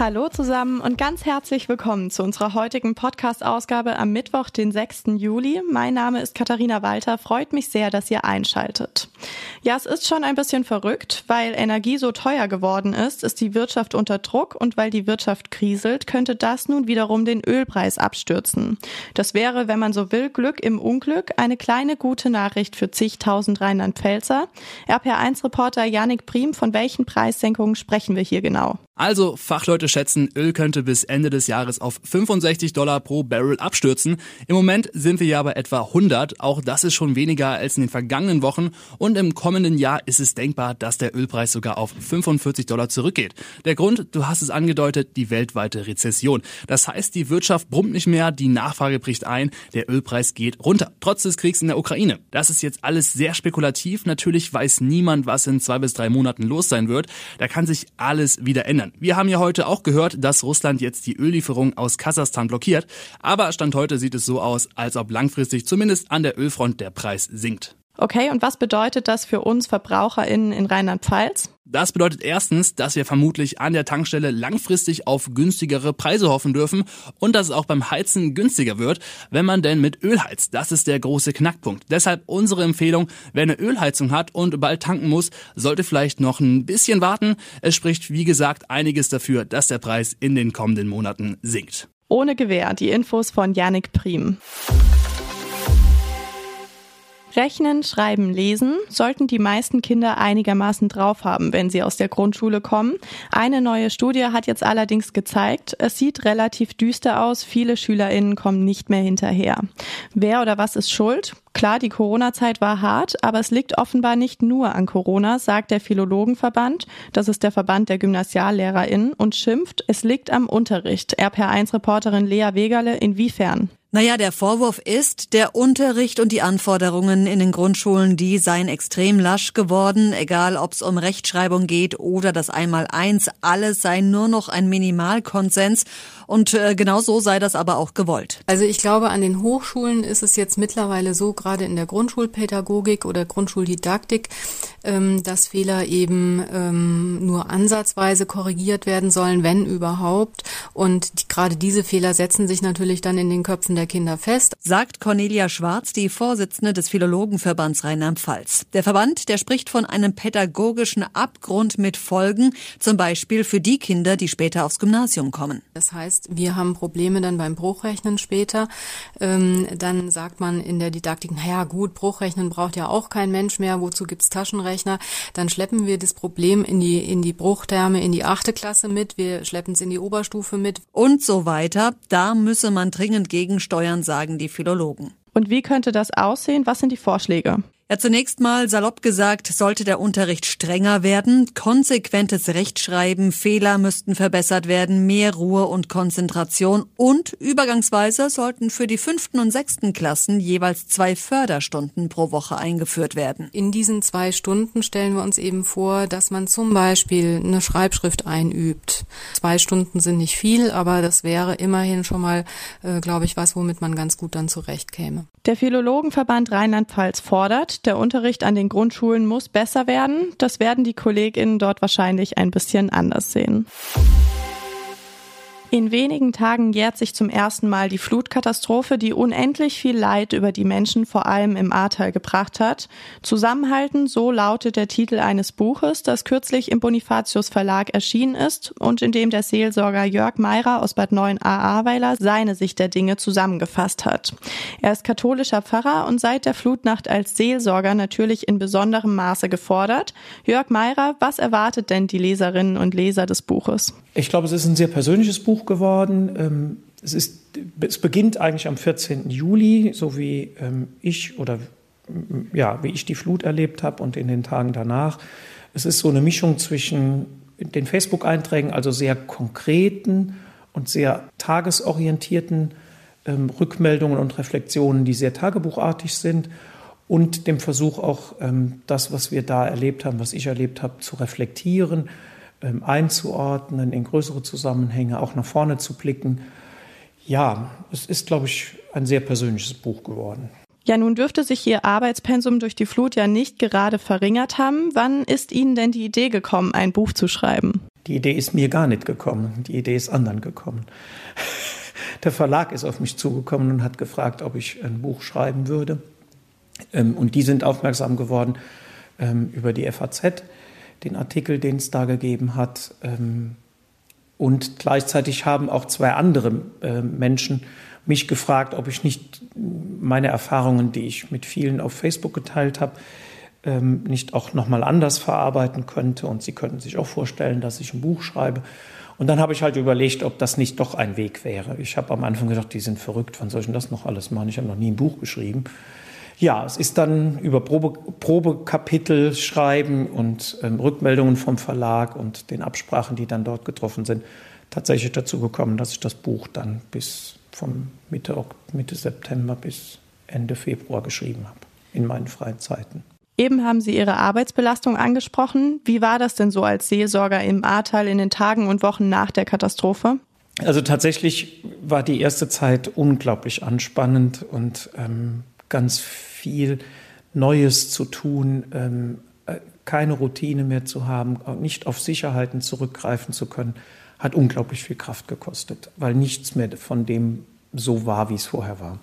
Hallo zusammen und ganz herzlich willkommen zu unserer heutigen Podcast-Ausgabe am Mittwoch, den 6. Juli. Mein Name ist Katharina Walter. Freut mich sehr, dass ihr einschaltet. Ja, es ist schon ein bisschen verrückt, weil Energie so teuer geworden ist, ist die Wirtschaft unter Druck und weil die Wirtschaft kriselt, könnte das nun wiederum den Ölpreis abstürzen. Das wäre, wenn man so will, Glück im Unglück, eine kleine gute Nachricht für zigtausend Rheinland-Pfälzer. RPR1-Reporter Janik Prim, von welchen Preissenkungen sprechen wir hier genau? Also, Fachleute schätzen, Öl könnte bis Ende des Jahres auf 65 Dollar pro Barrel abstürzen. Im Moment sind wir ja bei etwa 100. Auch das ist schon weniger als in den vergangenen Wochen. Und im kommenden Jahr ist es denkbar, dass der Ölpreis sogar auf 45 Dollar zurückgeht. Der Grund, du hast es angedeutet, die weltweite Rezession. Das heißt, die Wirtschaft brummt nicht mehr, die Nachfrage bricht ein, der Ölpreis geht runter. Trotz des Kriegs in der Ukraine. Das ist jetzt alles sehr spekulativ. Natürlich weiß niemand, was in zwei bis drei Monaten los sein wird. Da kann sich alles wieder ändern. Wir haben ja heute auch gehört, dass Russland jetzt die Öllieferung aus Kasachstan blockiert. Aber Stand heute sieht es so aus, als ob langfristig zumindest an der Ölfront der Preis sinkt. Okay, und was bedeutet das für uns VerbraucherInnen in Rheinland-Pfalz? Das bedeutet erstens, dass wir vermutlich an der Tankstelle langfristig auf günstigere Preise hoffen dürfen und dass es auch beim Heizen günstiger wird, wenn man denn mit Öl heizt. Das ist der große Knackpunkt. Deshalb unsere Empfehlung, wer eine Ölheizung hat und bald tanken muss, sollte vielleicht noch ein bisschen warten. Es spricht, wie gesagt, einiges dafür, dass der Preis in den kommenden Monaten sinkt. Ohne Gewähr, die Infos von Yannick Prim. Rechnen, Schreiben, Lesen sollten die meisten Kinder einigermaßen drauf haben, wenn sie aus der Grundschule kommen. Eine neue Studie hat jetzt allerdings gezeigt, es sieht relativ düster aus. Viele SchülerInnen kommen nicht mehr hinterher. Wer oder was ist schuld? Klar, die Corona-Zeit war hart, aber es liegt offenbar nicht nur an Corona, sagt der Philologenverband. Das ist der Verband der GymnasiallehrerInnen und schimpft, es liegt am Unterricht. RPR1-Reporterin Lea Wegerle, inwiefern? Naja, der Vorwurf ist, der Unterricht und die Anforderungen in den Grundschulen, die seien extrem lasch geworden, egal ob es um Rechtschreibung geht oder das Einmaleins, alles sei nur noch ein Minimalkonsens und äh, genau so sei das aber auch gewollt. Also ich glaube, an den Hochschulen ist es jetzt mittlerweile so, gerade in der Grundschulpädagogik oder Grundschuldidaktik, ähm, dass Fehler eben ähm, nur ansatzweise korrigiert werden sollen, wenn überhaupt. Und die, gerade diese Fehler setzen sich natürlich dann in den Köpfen der Kinder fest. Sagt Cornelia Schwarz, die Vorsitzende des Philologenverbands Rheinland-Pfalz. Der Verband, der spricht von einem pädagogischen Abgrund mit Folgen, zum Beispiel für die Kinder, die später aufs Gymnasium kommen. Das heißt, wir haben Probleme dann beim Bruchrechnen später. Ähm, dann sagt man in der Didaktik, naja gut, Bruchrechnen braucht ja auch kein Mensch mehr, wozu gibt's Taschenrechner? Dann schleppen wir das Problem in die, in die Bruchterme, in die achte Klasse mit, wir schleppen es in die Oberstufe mit. Und so weiter. Da müsse man dringend gegensteuern, sagen die Philologen. Und wie könnte das aussehen? Was sind die Vorschläge? Ja, zunächst mal salopp gesagt, sollte der Unterricht strenger werden, konsequentes Rechtschreiben, Fehler müssten verbessert werden, mehr Ruhe und Konzentration und übergangsweise sollten für die fünften und sechsten Klassen jeweils zwei Förderstunden pro Woche eingeführt werden. In diesen zwei Stunden stellen wir uns eben vor, dass man zum Beispiel eine Schreibschrift einübt. Zwei Stunden sind nicht viel, aber das wäre immerhin schon mal, äh, glaube ich, was, womit man ganz gut dann zurechtkäme. Der Philologenverband Rheinland-Pfalz fordert, der Unterricht an den Grundschulen muss besser werden. Das werden die KollegInnen dort wahrscheinlich ein bisschen anders sehen. In wenigen Tagen jährt sich zum ersten Mal die Flutkatastrophe, die unendlich viel Leid über die Menschen vor allem im Ahrtal gebracht hat. Zusammenhalten, so lautet der Titel eines Buches, das kürzlich im Bonifatius Verlag erschienen ist und in dem der Seelsorger Jörg Meirer aus Bad 9 a Ahrweiler seine Sicht der Dinge zusammengefasst hat. Er ist katholischer Pfarrer und seit der Flutnacht als Seelsorger natürlich in besonderem Maße gefordert. Jörg Meirer, was erwartet denn die Leserinnen und Leser des Buches? Ich glaube, es ist ein sehr persönliches Buch geworden. Ähm, es, ist, es beginnt eigentlich am 14. Juli, so wie ähm, ich oder ja, wie ich die Flut erlebt habe und in den Tagen danach. Es ist so eine Mischung zwischen den Facebook-Einträgen, also sehr konkreten und sehr tagesorientierten ähm, Rückmeldungen und Reflexionen, die sehr tagebuchartig sind, und dem Versuch auch, das, was wir da erlebt haben, was ich erlebt habe, zu reflektieren ähm, einzuordnen, in größere Zusammenhänge auch nach vorne zu blicken. Ja, es ist, glaube ich, ein sehr persönliches Buch geworden. Ja, nun dürfte sich Ihr Arbeitspensum durch die Flut ja nicht gerade verringert haben. Wann ist Ihnen denn die Idee gekommen, ein Buch zu schreiben? Die Idee ist mir gar nicht gekommen. Die Idee ist anderen gekommen. Der Verlag ist auf mich zugekommen und hat gefragt, ob ich ein Buch schreiben würde. Ähm, und die sind aufmerksam geworden ähm, über die FAZ, den Artikel, den es da gegeben hat. Ähm, und gleichzeitig haben auch zwei andere Menschen mich gefragt, ob ich nicht meine Erfahrungen, die ich mit vielen auf Facebook geteilt habe, ähm, nicht auch nochmal anders verarbeiten könnte. Und sie könnten sich auch vorstellen, dass ich ein Buch schreibe. Und dann habe ich halt überlegt, ob das nicht doch ein Weg wäre. Ich habe am Anfang gedacht, die sind verrückt, wann soll ich denn das noch alles machen? Ich habe noch nie ein Buch geschrieben. Ja, es ist dann über Probe, Probekapitel schreiben und ähm, Rückmeldungen vom Verlag und den Absprachen, die dann dort getroffen sind, tatsächlich dazu gekommen, dass ich das Buch dann bis von Mitte, Mitte September bis Ende Februar geschrieben habe, in meinen freien Zeiten. Eben haben Sie Ihre Arbeitsbelastung angesprochen. Wie war das denn so als Seelsorger im Ahrtal in den Tagen und Wochen nach der Katastrophe? Also tatsächlich war die erste Zeit unglaublich anspannend und ähm, ganz viel Neues zu tun, ähm, äh, keine Routine mehr zu haben, nicht auf Sicherheiten zurückgreifen zu können hat unglaublich viel Kraft gekostet, weil nichts mehr von dem so war, wie es vorher war.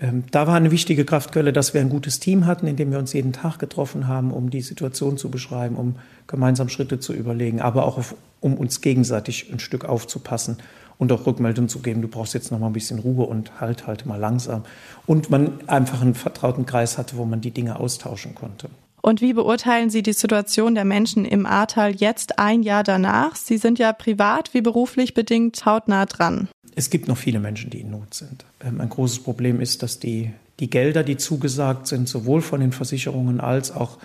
Ähm, da war eine wichtige Kraftquelle, dass wir ein gutes Team hatten, in dem wir uns jeden Tag getroffen haben, um die Situation zu beschreiben, um gemeinsam Schritte zu überlegen, aber auch auf, um uns gegenseitig ein Stück aufzupassen und auch Rückmeldungen zu geben, du brauchst jetzt noch mal ein bisschen Ruhe und halt, halt mal langsam. Und man einfach einen vertrauten Kreis hatte, wo man die Dinge austauschen konnte. Und wie beurteilen Sie die Situation der Menschen im Ahrtal jetzt ein Jahr danach? Sie sind ja privat wie beruflich bedingt hautnah dran. Es gibt noch viele Menschen, die in Not sind. Ähm, ein großes Problem ist, dass die, die Gelder, die zugesagt sind, sowohl von den Versicherungen als auch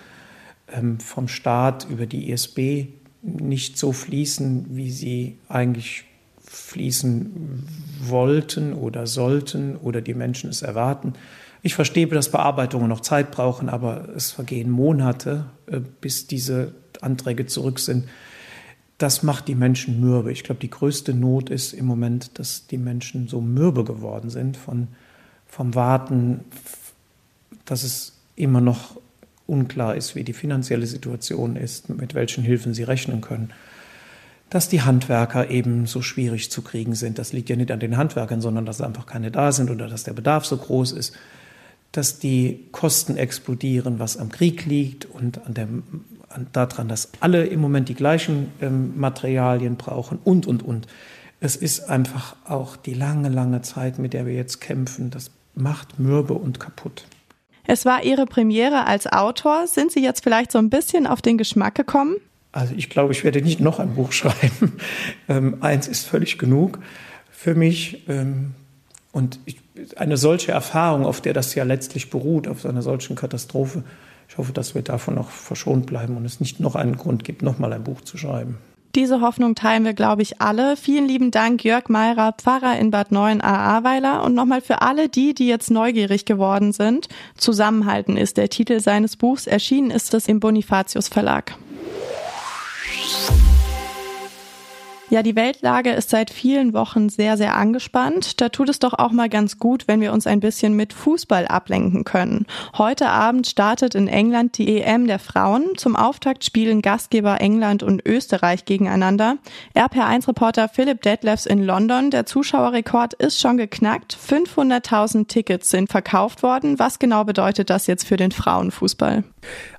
ähm, vom Staat über die ISB nicht so fließen, wie sie eigentlich fließen wollten oder sollten oder die Menschen es erwarten. Ich verstehe, dass Bearbeitungen noch Zeit brauchen, aber es vergehen Monate, äh, bis diese Anträge zurück sind. Das macht die Menschen mürbe. Ich glaube, die größte Not ist im Moment, dass die Menschen so mürbe geworden sind von, vom Warten, dass es immer noch unklar ist, wie die finanzielle Situation ist, mit welchen Hilfen sie rechnen können. Dass die Handwerker eben so schwierig zu kriegen sind. Das liegt ja nicht an den Handwerkern, sondern dass einfach keine da sind oder dass der Bedarf so groß ist dass die Kosten explodieren, was am Krieg liegt und an dem, an, daran, dass alle im Moment die gleichen ähm, Materialien brauchen und, und, und. Es ist einfach auch die lange, lange Zeit, mit der wir jetzt kämpfen, das macht mürbe und kaputt. Es war Ihre Premiere als Autor. Sind Sie jetzt vielleicht so ein bisschen auf den Geschmack gekommen? Also ich glaube, ich werde nicht noch ein Buch schreiben. Ähm, eins ist völlig genug für mich. Ähm, und ich, eine solche Erfahrung, auf der das ja letztlich beruht, auf einer solchen Katastrophe, ich hoffe, dass wir davon noch verschont bleiben und es nicht noch einen Grund gibt, nochmal ein Buch zu schreiben. Diese Hoffnung teilen wir, glaube ich, alle. Vielen lieben Dank, Jörg Meirer, Pfarrer in Bad 9 Ahrweiler. Und nochmal für alle die, die jetzt neugierig geworden sind. Zusammenhalten ist der Titel seines Buchs. Erschienen ist es im Bonifatius Verlag. Ja, die Weltlage ist seit vielen Wochen sehr, sehr angespannt. Da tut es doch auch mal ganz gut, wenn wir uns ein bisschen mit Fußball ablenken können. Heute Abend startet in England die EM der Frauen. Zum Auftakt spielen Gastgeber England und Österreich gegeneinander. RPR1-Reporter Philipp Detlefs in London. Der Zuschauerrekord ist schon geknackt. 500.000 Tickets sind verkauft worden. Was genau bedeutet das jetzt für den Frauenfußball?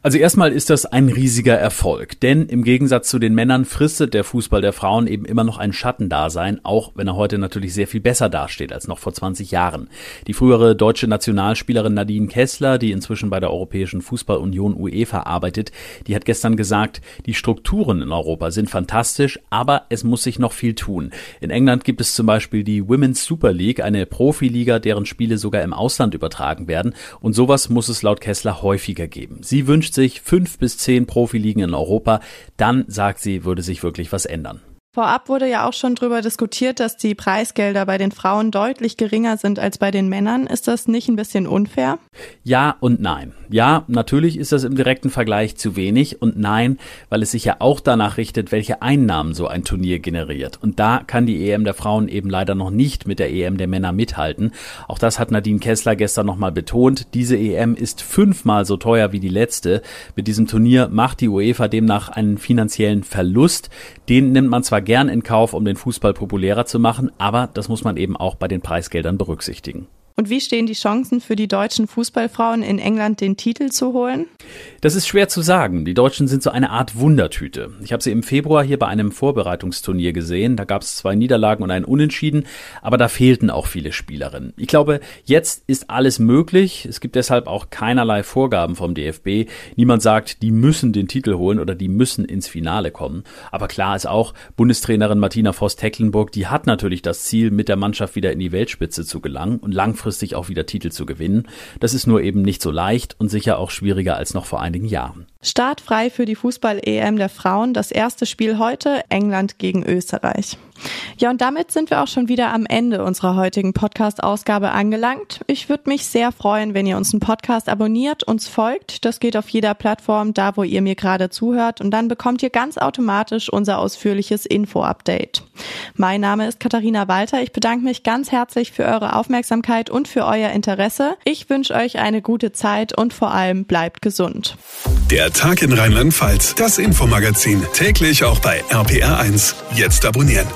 Also erstmal ist das ein riesiger Erfolg, denn im Gegensatz zu den Männern fristet der Fußball der Frauen eben immer noch ein Schattendasein, auch wenn er heute natürlich sehr viel besser dasteht als noch vor 20 Jahren. Die frühere deutsche Nationalspielerin Nadine Kessler, die inzwischen bei der Europäischen Fußballunion UEFA arbeitet, die hat gestern gesagt, die Strukturen in Europa sind fantastisch, aber es muss sich noch viel tun. In England gibt es zum Beispiel die Women's Super League, eine Profiliga, deren Spiele sogar im Ausland übertragen werden und sowas muss es laut Kessler häufiger geben. Sie wünscht sich fünf bis zehn Profiligen in Europa. Dann, sagt sie, würde sich wirklich was ändern. Vorab wurde ja auch schon darüber diskutiert, dass die Preisgelder bei den Frauen deutlich geringer sind als bei den Männern. Ist das nicht ein bisschen unfair? Ja und nein. Ja, natürlich ist das im direkten Vergleich zu wenig und nein, weil es sich ja auch danach richtet, welche Einnahmen so ein Turnier generiert. Und da kann die EM der Frauen eben leider noch nicht mit der EM der Männer mithalten. Auch das hat Nadine Kessler gestern nochmal betont. Diese EM ist fünfmal so teuer wie die letzte. Mit diesem Turnier macht die UEFA demnach einen finanziellen Verlust. Den nimmt man zwar gern in Kauf, um den Fußball populärer zu machen, aber das muss man eben auch bei den Preisgeldern berücksichtigen. Und wie stehen die Chancen für die deutschen Fußballfrauen in England, den Titel zu holen? Das ist schwer zu sagen. Die Deutschen sind so eine Art Wundertüte. Ich habe sie im Februar hier bei einem Vorbereitungsturnier gesehen. Da gab es zwei Niederlagen und einen Unentschieden, aber da fehlten auch viele Spielerinnen. Ich glaube, jetzt ist alles möglich. Es gibt deshalb auch keinerlei Vorgaben vom DFB. Niemand sagt, die müssen den Titel holen oder die müssen ins Finale kommen. Aber klar ist auch, Bundestrainerin Martina Voss-Tecklenburg, die hat natürlich das Ziel, mit der Mannschaft wieder in die Weltspitze zu gelangen und langfristig langfristig auch wieder Titel zu gewinnen. Das ist nur eben nicht so leicht und sicher auch schwieriger als noch vor einigen Jahren. Startfrei für die Fußball-EM der Frauen. Das erste Spiel heute England gegen Österreich. Ja, und damit sind wir auch schon wieder am Ende unserer heutigen Podcast-Ausgabe angelangt. Ich würde mich sehr freuen, wenn ihr uns einen Podcast abonniert, uns folgt. Das geht auf jeder Plattform, da wo ihr mir gerade zuhört. Und dann bekommt ihr ganz automatisch unser ausführliches Info-Update. Mein Name ist Katharina Walter. Ich bedanke mich ganz herzlich für eure Aufmerksamkeit und für euer Interesse. Ich wünsche euch eine gute Zeit und vor allem bleibt gesund. Der Tag in Rheinland-Pfalz, das Infomagazin, täglich auch bei RPR1. Jetzt abonnieren.